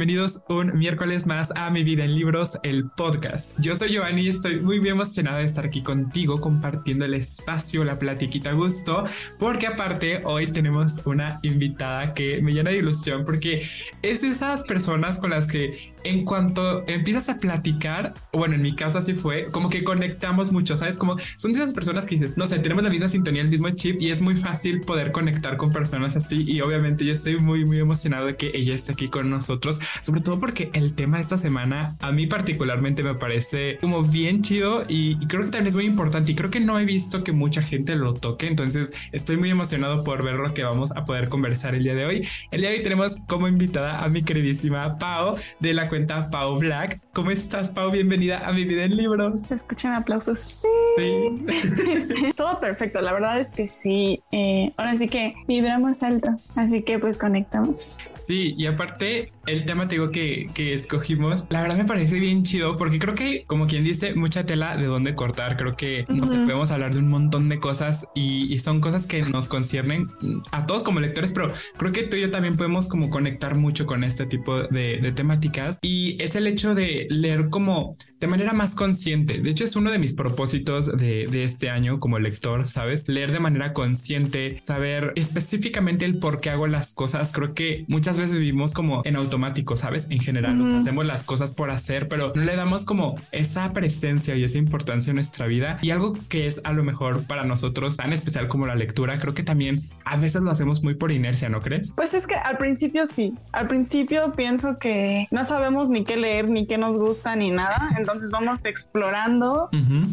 Bienvenidos un miércoles más a Mi Vida en Libros, el podcast. Yo soy Giovanni y estoy muy bien emocionada de estar aquí contigo compartiendo el espacio, la platiquita a gusto, porque aparte hoy tenemos una invitada que me llena de ilusión porque es de esas personas con las que en cuanto empiezas a platicar, bueno, en mi caso así fue, como que conectamos mucho, ¿sabes? Como son esas personas que dices, no sé, tenemos la misma sintonía, el mismo chip y es muy fácil poder conectar con personas así y obviamente yo estoy muy, muy emocionado de que ella esté aquí con nosotros, sobre todo porque el tema de esta semana a mí particularmente me parece como bien chido y, creo que también es muy importante y creo que no he visto que mucha gente lo toque, entonces estoy muy emocionado por ver lo que vamos a poder conversar el día de hoy. El día de hoy tenemos como invitada a mi queridísima Pau de la cuenta Pau Black. ¿Cómo estás, Pau? Bienvenida a mi vida en libros. Se escuchan aplausos. Sí. Todo perfecto. La verdad es que sí. Eh, ahora sí que vibramos alto. Así que pues conectamos. Sí, y aparte el tema te digo que, que escogimos, la verdad me parece bien chido porque creo que como quien dice mucha tela de dónde cortar. Creo que nos podemos hablar de un montón de cosas y, son cosas que nos conciernen a todos como lectores, pero creo que tú y yo también podemos como conectar mucho con este tipo de, de temáticas y es el hecho de leer como de manera más consciente. De hecho, es uno de mis propósitos de, de, este año como lector, ¿sabes? Leer de manera consciente, saber específicamente el por qué hago las cosas. Creo que muchas veces vivimos como en automático, ¿sabes? En general, hacemos las cosas por hacer, pero no le damos como esa presencia y esa importancia en nuestra vida. Y algo que es a lo mejor para nosotros tan especial como la lectura, creo que también a veces lo hacemos muy por inercia, ¿no crees? Pues es que al principio sí. Al principio pienso que no sabemos ni qué leer, ni qué nos gusta, ni nada. entonces vamos explorando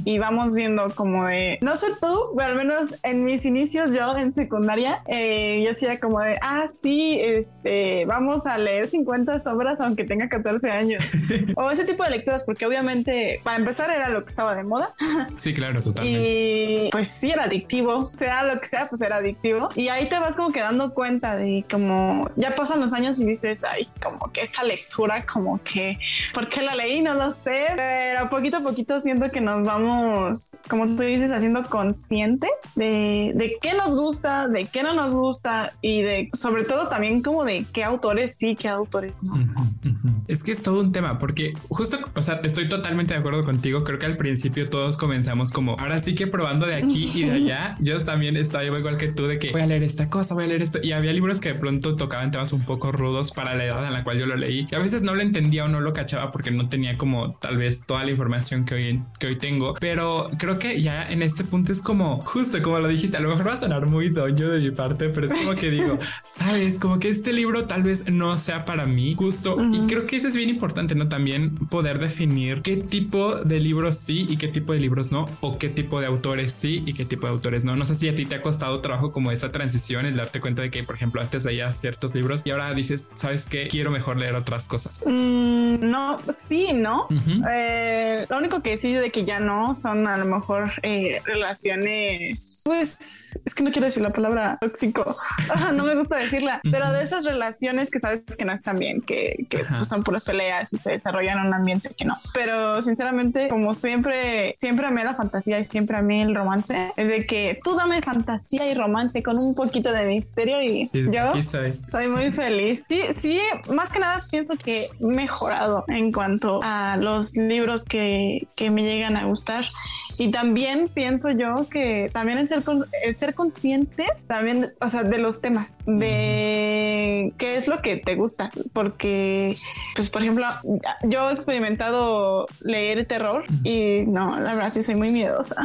y vamos viendo como de, no sé tú, pero al menos en mis inicios yo en secundaria, eh, yo hacía como de, ah, sí, este, vamos a leer 50 obras aunque tenga 14 años. o ese tipo de lecturas, porque obviamente para empezar era lo que estaba de moda. sí, claro, totalmente. Y pues sí, era adictivo, sea lo que sea, pues era adictivo. Y ahí te vas como que dando cuenta de como ya pasan los años y dices, ay, como que esta lectura, como que, ¿por qué la leí? No lo sé, pero poquito a poquito siento que nos vamos, como tú dices, haciendo conscientes de, de qué nos gusta, de qué no nos gusta y de, sobre todo también como de qué autores sí, qué autores no. Es que es todo un tema, porque justo, o sea, estoy totalmente de acuerdo contigo. Creo que al principio todos comenzamos como, ahora sí que probando de aquí y de allá. Yo también estaba igual que tú de que voy a leer esta cosa, voy a leer esto. Y había libros que de pronto tocaban temas un poco rudos para la edad en la cual yo lo leí. Y a veces no lo entendía o no lo cachaba porque no tenía como tal vez toda la información que hoy, que hoy tengo. Pero creo que ya en este punto es como, justo como lo dijiste, a lo mejor va a sonar muy doño de mi parte, pero es como que digo, sabes, como que este libro tal vez no sea para mí justo. Y creo que eso es bien importante, ¿no? También poder definir qué tipo de libros sí y qué tipo de libros no, o qué tipo de autores sí y qué tipo de autores no. No sé si a ti te ha costado trabajo como esa transición, el darte cuenta de que, por ejemplo, antes leías ciertos libros y ahora dices, ¿sabes qué? Quiero mejor leer otras cosas. Mm, no, sí, ¿no? Eh, lo único que sí de que ya no son a lo mejor eh, relaciones, pues es que no quiero decir la palabra tóxico, no me gusta decirla, pero de esas relaciones que sabes que no están bien, que, que pues, son puras peleas y se desarrollan en un ambiente que no. Pero sinceramente, como siempre, siempre amé la fantasía y siempre amé el romance, es de que tú dame fantasía y romance con un poquito de misterio y yo soy. muy feliz. Sí, sí, más que nada pienso que he mejorado en cuanto a los libros que, que me llegan a gustar. Y también pienso yo que también el ser, el ser conscientes también, o sea, de los temas, de qué es lo que te gusta, porque pues por ejemplo, yo he experimentado leer terror y no, la verdad sí soy muy miedosa.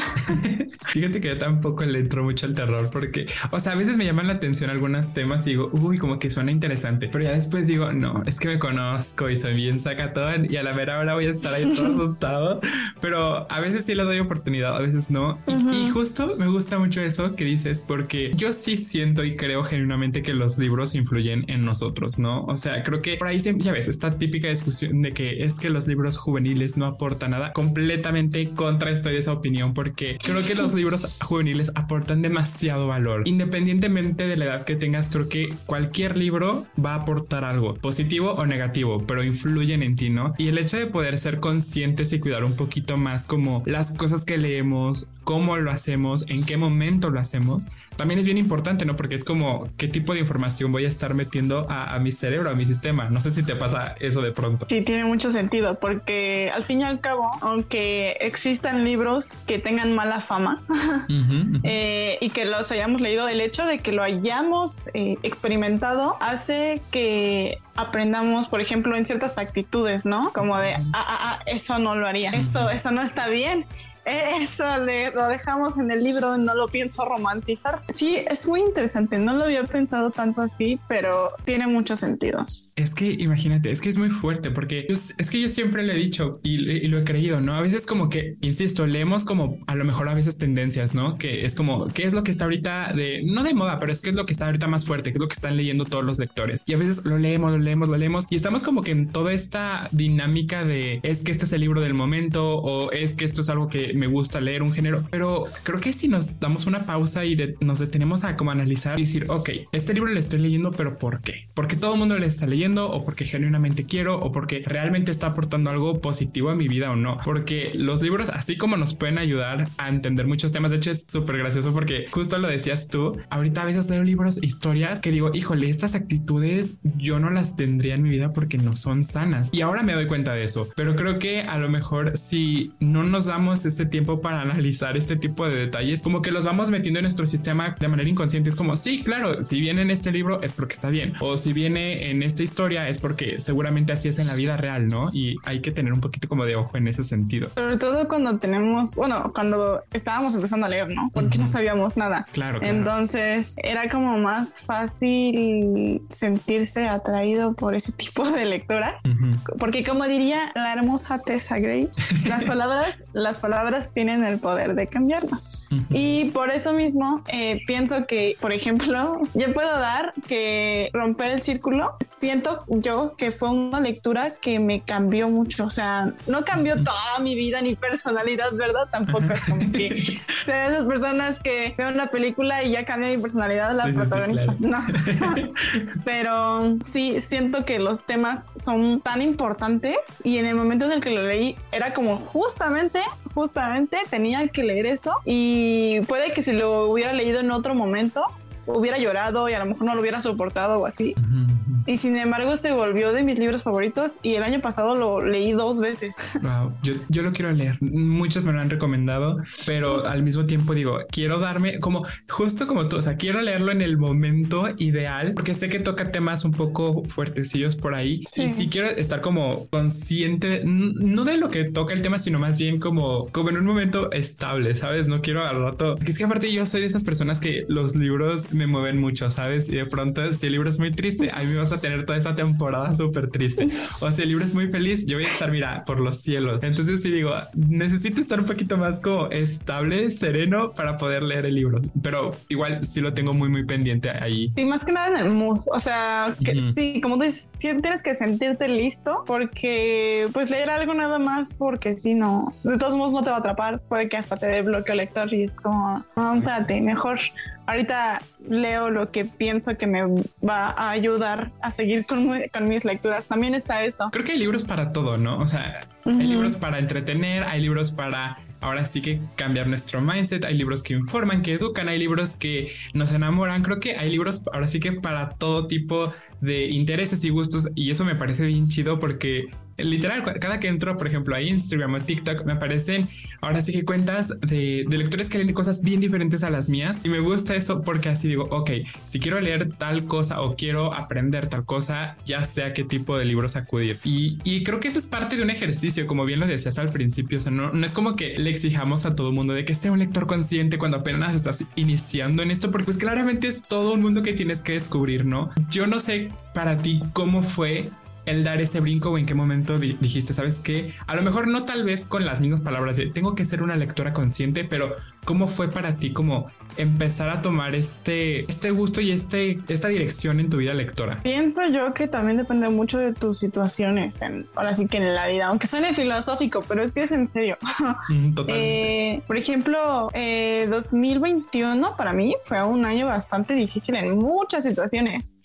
Fíjate que yo tampoco le entro mucho al terror porque, o sea, a veces me llaman la atención algunos temas y digo, uy, como que suena interesante, pero ya después digo, no, es que me conozco y soy bien sacatón y a la mera hora voy a estar ahí todo asustado, pero a veces sí le doy oportunidad, a veces no. y, justo me gusta mucho eso que dices porque yo sí siento y creo genuinamente que los libros influyen en nosotros, ¿no? O sea, creo que por ahí ya ves, esta típica discusión de que es que los libros juveniles no aportan nada. Completamente contra estoy de esa opinión porque creo que los libros juveniles aportan demasiado valor. Independientemente de la edad que tengas, creo que cualquier libro va a aportar algo, positivo o negativo, pero influyen en ti, ¿no? Y el hecho de poder ser conscientes y cuidar un poquito más como las cosas que leemos, cómo lo hacemos, en qué momento lo hacemos, también es bien importante, ¿no? Porque es como qué tipo de información voy a estar metiendo a, a, mi cerebro, a mi sistema. No sé si te pasa eso de pronto. Sí, tiene mucho sentido porque al fin y al cabo, aunque existan libros que tengan mala fama eh, y que los hayamos leído, el hecho de que lo hayamos eh, experimentado hace que aprendamos, por ejemplo, en ciertas actitudes, ¿no? Como de, ah, ah, ah, eso no lo haría, eso, eso no está bien. Eso lo dejamos en el libro, no lo pienso romantizar. Sí, es muy interesante, no lo había pensado tanto así, pero tiene mucho sentido. Es que imagínate, es que es muy fuerte porque es que yo siempre le he dicho y, lo he creído, ¿no? A veces como que, insisto, leemos como a lo mejor a veces tendencias, ¿no? Que es como, ¿qué es lo que está ahorita de, no de moda, pero es que es lo que está ahorita más fuerte, que es lo que están leyendo todos los lectores. Y a veces lo leemos, lo leemos, lo leemos y estamos como que en toda esta dinámica de, es que este es el libro del momento o es que esto es algo que me gusta leer un género, pero creo que si nos damos una pausa y nos detenemos a como analizar y decir, ok, este libro le estoy leyendo, pero ¿por qué? Porque todo el mundo le está leyendo o porque genuinamente quiero o porque realmente está aportando algo positivo a mi vida o no. Porque los libros, así como nos pueden ayudar a entender muchos temas, de hecho es súper gracioso porque justo lo decías tú, ahorita a veces leo libros, historias que digo, híjole, estas actitudes yo no las tendría en mi vida porque no son sanas. Y ahora me doy cuenta de eso, pero creo que a lo mejor si no nos damos ese tiempo para analizar este tipo de detalles, como que los vamos metiendo en nuestro sistema de manera inconsciente. Es como, sí, claro, si viene en este libro es porque está bien, o si viene en esta historia es porque seguramente así es en la vida real, ¿no? Y hay que tener un poquito como de ojo en ese sentido. Sobre todo cuando tenemos, bueno, cuando estábamos empezando a leer, ¿no? Porque no sabíamos nada. Claro, Entonces era como más fácil sentirse atraído por ese tipo de lectoras, porque como diría la hermosa Tessa Gray, las palabras, las palabras tienen el poder de cambiarnos. Y por eso mismo eh, pienso que, por ejemplo, yo puedo dar que romper el círculo, siento yo que fue una lectura que me cambió mucho. O sea, no cambió toda mi vida ni personalidad, ¿verdad? Tampoco es como que sea esas personas que ven una película y ya cambia mi personalidad la protagonista. No. Pero sí siento que los temas son tan importantes y en el momento en el que lo leí era como justamente, justamente tenía que leer eso y puede que si lo hubiera leído en otro momento hubiera llorado y a lo mejor no lo hubiera soportado o así. Y sin embargo se volvió de mis libros favoritos y el año pasado lo leí dos veces. Wow, yo, yo lo quiero leer. Muchos me lo han recomendado, pero al mismo tiempo digo, quiero darme como justo como tú, o sea, quiero leerlo en el momento ideal porque sé que toca temas un poco fuertecillos por ahí. Sí. Y sí quiero estar como consciente, no de lo que toca el tema, sino más bien como, como en un momento estable, ¿sabes? No quiero al rato. es que aparte yo soy de esas personas que los libros me mueven mucho, ¿sabes? Y de pronto si el libro es muy triste, a mí me vas a tener toda esa temporada súper triste. O si el libro es muy feliz, yo voy a estar, mira, por los cielos. Entonces, si digo, necesito estar un poquito más como estable, sereno para poder leer el libro. Pero igual sí lo tengo muy, muy pendiente ahí. Sí, más que nada en el mood. O sea, que, sí, como dices, tienes que sentirte listo porque, pues, leer algo nada más porque si no, de todos modos no te va a atrapar. Puede que hasta te dé bloqueo lector y es como, no, espérate, mejor ahorita leo lo que pienso que me va a ayudar a seguir con, mis lecturas. También está eso. Creo que hay libros para todo, ¿no? O sea, hay libros para entretener, hay libros para ahora sí que cambiar nuestro mindset, hay libros que informan, que educan, hay libros que nos enamoran, creo que hay libros ahora sí que para todo tipo de intereses y gustos y eso me parece bien chido porque literal, cada que entro, por ejemplo, a Instagram o TikTok, me aparecen ahora sí que cuentas de, lectores que leen cosas bien diferentes a las mías. Y me gusta eso porque así digo, ok, si quiero leer tal cosa o quiero aprender tal cosa, ya sé qué tipo de libros acudir. Y, y creo que eso es parte de un ejercicio, como bien lo decías al principio. O sea, no, no es como que le exijamos a todo el mundo de que sea un lector consciente cuando apenas estás iniciando en esto, porque pues claramente es todo un mundo que tienes que descubrir, ¿no? Yo no sé para ti cómo fue el dar ese brinco o en qué momento dijiste, sabes que a lo mejor no tal vez con las mismas palabras de tengo que ser una lectora consciente, pero cómo fue para ti como empezar a tomar este, este gusto y este, esta dirección en tu vida lectora? Pienso yo que también depende mucho de tus situaciones, en, ahora sí que en la vida, aunque suene filosófico, pero es que es en serio. Totalmente. Eh, por ejemplo, 2021 eh, para mí fue un año bastante difícil en muchas situaciones.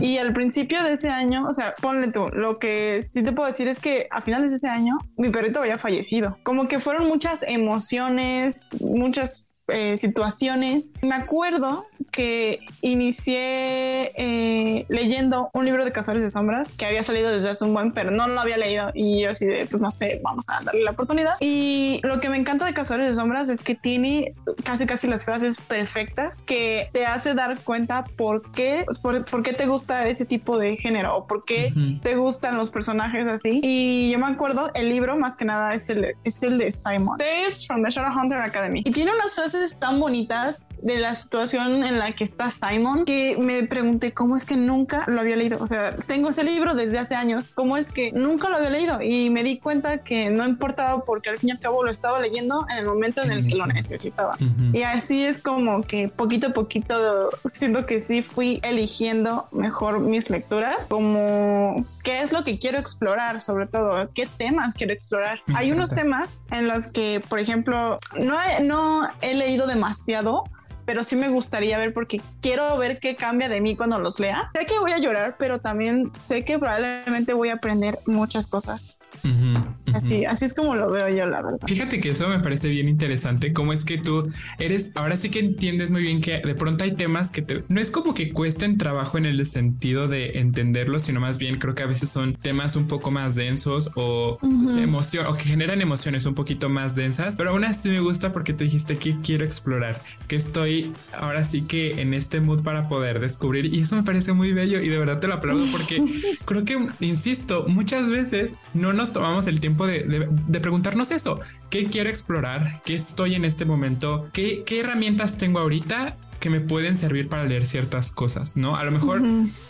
Y al principio de ese año, o sea, ponle tú, lo que sí te puedo decir es que a finales de ese año mi perrito había fallecido. Como que fueron muchas emociones, muchas eh, situaciones. Me acuerdo que inicié eh, leyendo un libro de Cazadores de Sombras que había salido desde hace un buen, pero no lo había leído y yo así de, pues no sé, vamos a darle la oportunidad. Y lo que me encanta de Cazadores de Sombras es que tiene casi casi las frases perfectas que te hace dar cuenta por qué, pues, por, qué te gusta ese tipo de género o por qué te gustan los personajes así. Y yo me acuerdo, el libro más que nada es el, es el de Simon. Es from the Shadowhunter Academy. Y tiene unas frases tan bonitas de la situación en la que está Simon que me pregunté cómo es que nunca lo había leído. O sea, tengo ese libro desde hace años. ¿Cómo es que nunca lo había leído? Y me di cuenta que no importaba porque al fin y al cabo lo estaba leyendo en el momento en el que lo necesitaba. Y así es como que poquito a poquito siento que sí fui eligiendo mejor mis lecturas, como qué es lo que quiero explorar, sobre todo, qué temas quiero explorar. Hay unos temas en los que, por ejemplo, no no he leído demasiado, pero sí me gustaría ver porque quiero ver qué cambia de mí cuando los lea. Sé que voy a llorar, pero también sé que probablemente voy a aprender muchas cosas. Así, así es como lo veo yo, la verdad. Fíjate que eso me parece bien interesante. Cómo es que tú eres, ahora sí que entiendes muy bien que de pronto hay temas que te, no es como que cuesten trabajo en el sentido de entenderlos, sino más bien creo que a veces son temas un poco más densos o emoción o que generan emociones un poquito más densas. Pero aún así me gusta porque tú dijiste que quiero explorar, que estoy ahora sí que en este mood para poder descubrir y eso me parece muy bello y de verdad te lo aplaudo porque creo que, insisto, muchas veces no nos tomamos el tiempo de, preguntarnos eso. ¿Qué quiero explorar? ¿Qué estoy en este momento? ¿Qué, qué herramientas tengo ahorita? que me pueden servir para leer ciertas cosas, ¿no? A lo mejor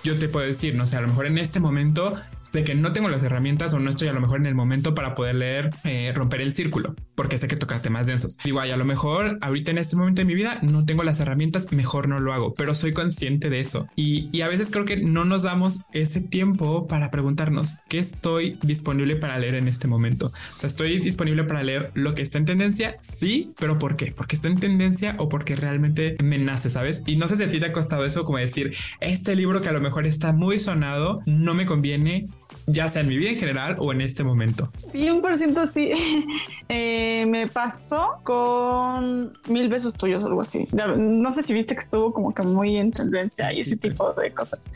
yo te puedo decir, no sé, a lo mejor en este momento sé que no tengo las herramientas o no estoy a lo mejor en el momento para poder leer eh, Romper el Círculo, porque sé que toca temas densos. Igual, a lo mejor ahorita en este momento de mi vida no tengo las herramientas, mejor no lo hago, pero soy consciente de eso. Y, y a veces creo que no nos damos ese tiempo para preguntarnos qué estoy disponible para leer en este momento. O sea, estoy disponible para leer lo que está en tendencia, sí, pero ¿por qué? Porque está en tendencia o porque realmente me nace, ¿sabes? Y no sé si a ti te ha costado eso como decir, este libro que a lo mejor está muy sonado, no me conviene, ya sea en mi vida en general o en este momento. 100% sí. Eh, me pasó con mil besos tuyos o algo así. No sé si viste que estuvo como que muy en tendencia y ese tipo de cosas.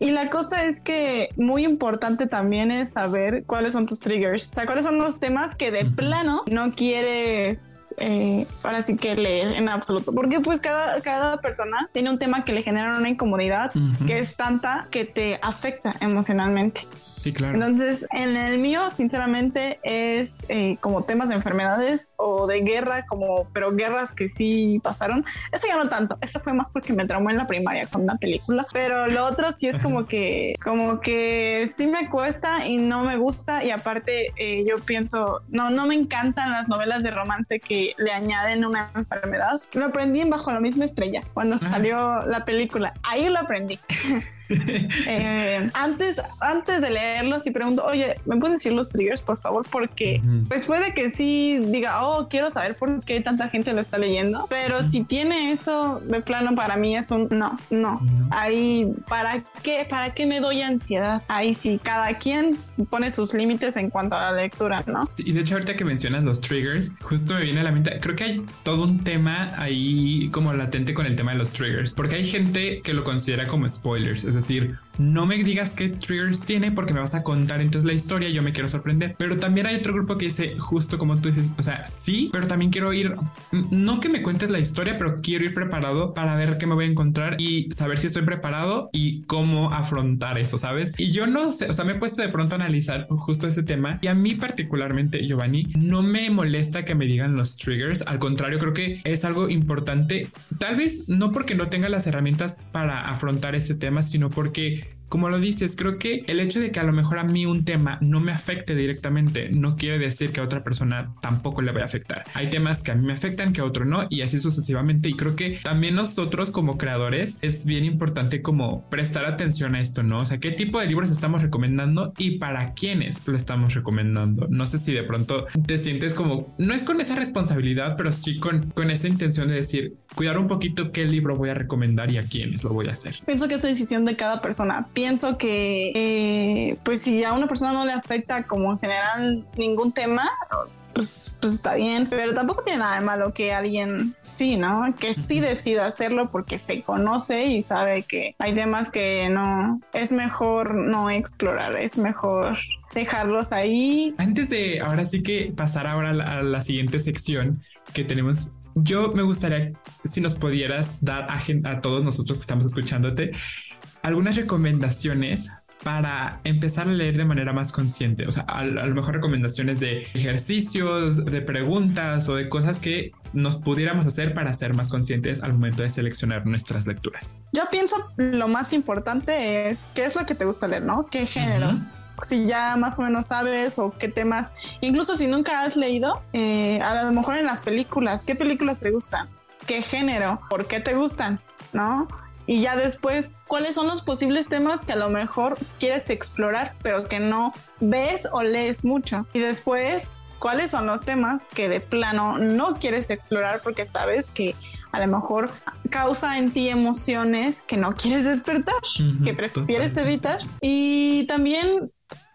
Y la cosa es que muy importante también es saber cuáles son tus triggers. O sea, cuáles son los temas que de plano no quieres eh, ahora sí que leer en absoluto. Porque pues cada, cada persona tiene un tema que le genera una incomodidad que es tanta que te afecta emocionalmente. Sí, claro. Entonces, en el mío, sinceramente, es eh, como temas de enfermedades o de guerra, como, pero guerras que sí pasaron. Eso ya no tanto. Eso fue más porque me traumó en la primaria con una película. Pero lo otro sí es como que, como que sí me cuesta y no me gusta. Y aparte, eh, yo pienso, no, no me encantan las novelas de romance que le añaden una enfermedad. Lo aprendí en Bajo la misma estrella cuando salió la película. Ahí lo aprendí. Eh, antes, antes de leerlos y pregunto, oye, ¿me puedes decir los triggers, por favor? Porque pues puede que sí diga, oh, quiero saber por qué tanta gente lo está leyendo, pero si tiene eso de plano para mí es un no, no. Ahí, ¿para qué? ¿Para qué me doy ansiedad? Ahí sí, cada quien pone sus límites en cuanto a la lectura, ¿no? Sí, y de hecho ahorita que mencionas los triggers, justo me viene a la mente, creo que hay todo un tema ahí como latente con el tema de los triggers, porque hay gente que lo considera como spoilers, es decir, no me digas qué triggers tiene porque me vas a contar entonces la historia yo me quiero sorprender. Pero también hay otro grupo que dice justo como tú dices, o sea, sí, pero también quiero ir, no que me cuentes la historia, pero quiero ir preparado para ver qué me voy a encontrar y saber si estoy preparado y cómo afrontar eso, ¿sabes? Y yo no sé, o sea, me he puesto de pronto a analizar justo ese tema y a mí particularmente, Giovanni, no me molesta que me digan los triggers, al contrario, creo que es algo importante, tal vez no porque no tenga las herramientas para afrontar ese tema, sino porque como lo dices, creo que el hecho de que a lo mejor a mí un tema no me afecte directamente no quiere decir que a otra persona tampoco le vaya a afectar. Hay temas que a mí me afectan, que a otro no, y así sucesivamente. Y creo que también nosotros como creadores es bien importante como prestar atención a esto, ¿no? O sea, qué tipo de libros estamos recomendando y para quiénes lo estamos recomendando. No sé si de pronto te sientes como, no es con esa responsabilidad, pero sí con, con esa intención de decir, cuidar un poquito qué libro voy a recomendar y a quiénes lo voy a hacer. Pienso que es decisión de cada persona pienso que, eh, pues si a una persona no le afecta como en general ningún tema, pues, pues está bien, pero tampoco tiene nada de malo que alguien sí, ¿no? Que sí decida hacerlo porque se conoce y sabe que hay temas que no es mejor no explorar, es mejor dejarlos ahí. Antes de ahora sí que pasar ahora a la, siguiente sección que tenemos yo me gustaría si nos pudieras dar a, a, todos nosotros que estamos escuchándote algunas recomendaciones para empezar a leer de manera más consciente. O sea, a, lo mejor recomendaciones de ejercicios, de preguntas o de cosas que nos pudiéramos hacer para ser más conscientes al momento de seleccionar nuestras lecturas. Yo pienso lo más importante es qué es lo que te gusta leer, ¿no? ¿Qué géneros? Si ya más o menos sabes o qué temas, incluso si nunca has leído, eh, a lo mejor en las películas, ¿qué películas te gustan? ¿Qué género? ¿Por qué te gustan? ¿No? y ya después cuáles son los posibles temas que a lo mejor quieres explorar pero que no ves o lees mucho y después cuáles son los temas que de plano no quieres explorar porque sabes que a lo mejor causa en ti emociones que no quieres despertar, que prefieres evitar. Y también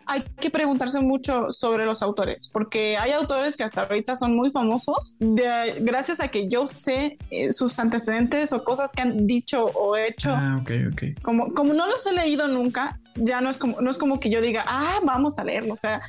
hay que preguntarse mucho sobre los autores, porque hay autores que hasta ahorita son muy famosos gracias a que yo sé eh, sus antecedentes o cosas que han dicho o hecho. Ah, ok, ok. Como, como no los he leído nunca, ya no es como, no es como que yo diga, ah, vamos a leerlo. O sea,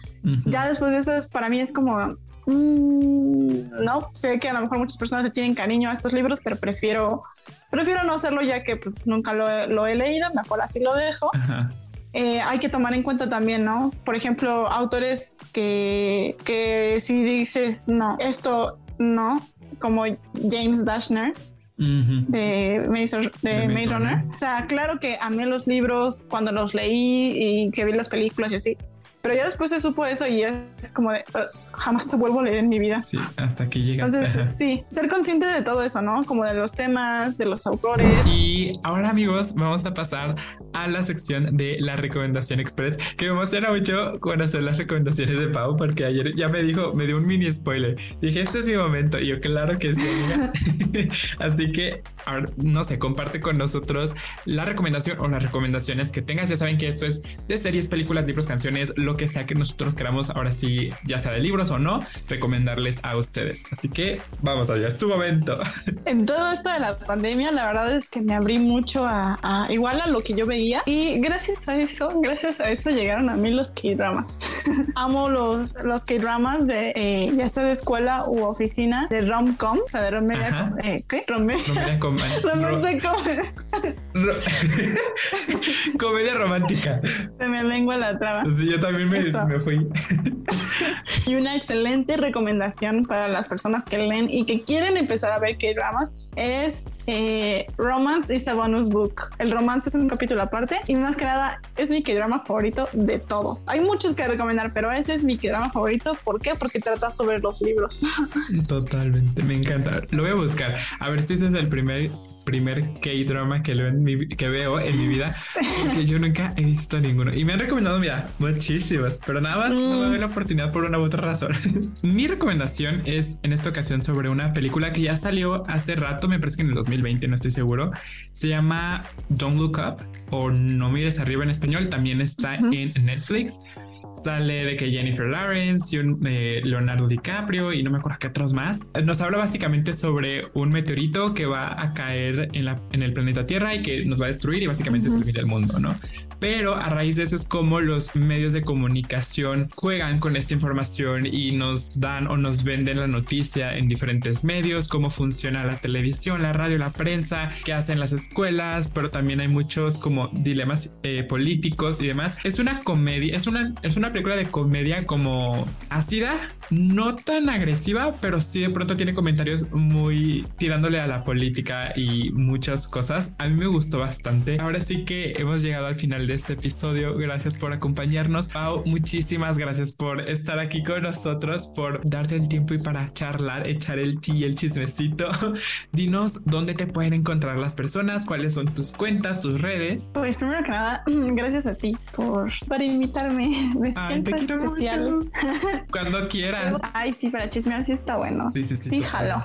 ya después de eso, para mí es como, mm, no, sé que a lo mejor muchas personas le tienen cariño a estos libros, pero prefiero, prefiero no hacerlo ya que pues nunca lo, lo he leído, mejor así lo dejo. Ajá. Eh, hay que tomar en cuenta también, ¿no? Por ejemplo, autores que, que si dices, no, esto no, como James Dashner, de, Maze, de, Runner. O sea, claro que amé los libros cuando los leí y que vi las películas y así, pero ya después se supo eso y es como de jamás te vuelvo a leer en mi vida. Sí, hasta aquí llega. Entonces, sí, ser consciente de todo eso, ¿no? Como de los temas, de los autores. Y ahora, amigos, vamos a pasar a la sección de la recomendación express, que me emociona mucho conocer las recomendaciones de Pau, porque ayer ya me dijo, me dio un mini spoiler. Dije, este es mi momento. Y yo, claro que sí. Así que, no sé, comparte con nosotros la recomendación o las recomendaciones que tengas. Ya saben que esto es de series, películas, libros, canciones, lo que sea que nosotros queramos, ahora sí, ya sea de libros o no, recomendarles a ustedes. Así que vamos allá, es tu momento. En todo esto de la pandemia, la verdad es que me abrí mucho a, igual a lo que yo veía y gracias a eso, gracias a eso llegaron a mí los K-dramas. Amo los, los K-dramas de eh, ya sea de escuela u oficina de rom-com, o sea, de romedia, eh, ¿qué? Romedia, com comedia romántica. Se me lengua la traba. Sí, yo también me, fui. Y una excelente recomendación para las personas que leen y que quieren empezar a ver K-dramas es eh, Romance is a Bonus Book. El romance es un capítulo aparte y más que nada es mi K-drama favorito de todos. Hay muchos que recomendar, pero ese es mi K-drama favorito. ¿Por qué? Porque trata sobre los libros. Totalmente, me encanta. Lo voy a buscar. A ver si este es el primer primer K-drama que, que veo en mi vida, porque yo nunca he visto ninguno. Y me han recomendado, mira, muchísimos, pero nada más no me doy la oportunidad por una u otra razón. mi recomendación es en esta ocasión sobre una película que ya salió hace rato, me parece que en el 2020, no estoy seguro. Se llama Don't Look Up o No Mires Arriba en español, también está en Netflix sale de que Jennifer Lawrence y un, eh, Leonardo DiCaprio y no me acuerdo qué otros más. Nos habla básicamente sobre un meteorito que va a caer en, la, en el planeta Tierra y que nos va a destruir y básicamente es el fin del mundo, ¿no? Pero a raíz de eso es como los medios de comunicación juegan con esta información y nos dan o nos venden la noticia en diferentes medios, cómo funciona la televisión, la radio, la prensa, qué hacen las escuelas, pero también hay muchos como dilemas eh, políticos y demás. Es una comedia, es una, es una película de comedia como ácida, no tan agresiva, pero sí de pronto tiene comentarios muy tirándole a la política y muchas cosas. A mí me gustó bastante. Ahora sí que hemos llegado al final de este episodio. Gracias por acompañarnos. Pau, muchísimas gracias por estar aquí con nosotros, por darte el tiempo y para charlar, echar el ti y el chismecito. Dinos dónde te pueden encontrar las personas, cuáles son tus cuentas, tus redes. Pues primero que nada, gracias a ti por, por invitarme siempre especial. Cuando quieras. Ay, sí, para chismear sí está bueno. Sí, sí, sí. Sí, jalo.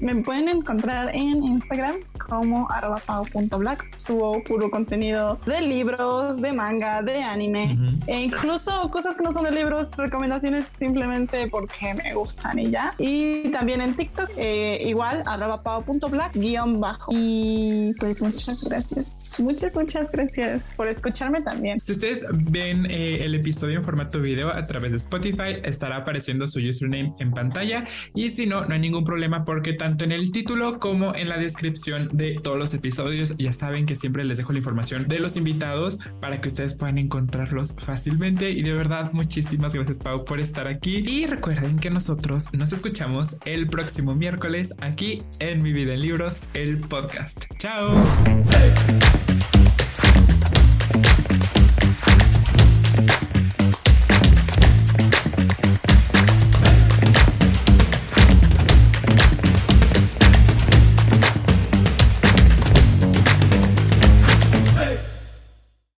me pueden encontrar en Instagram como arroba pau.black. Subo puro contenido de libros, de manga, de anime e incluso cosas que no son de libros, recomendaciones simplemente porque me gustan y ya. Y también en TikTok, eh, igual arroba pau.black guion bajo. Y pues muchas gracias. Muchas, muchas gracias por escucharme también. Si ustedes ven eh, el episodio en formato video a través de Spotify, estará apareciendo su username en pantalla. Y si no, no hay ningún problema porque tanto en el título como en la descripción de todos los episodios ya saben que siempre les dejo la de los invitados para que ustedes puedan encontrarlos fácilmente. Y de verdad, muchísimas gracias, Pau, por estar aquí. Y recuerden que nosotros nos escuchamos el próximo miércoles aquí en Mi Vida en Libros, el podcast. Chao.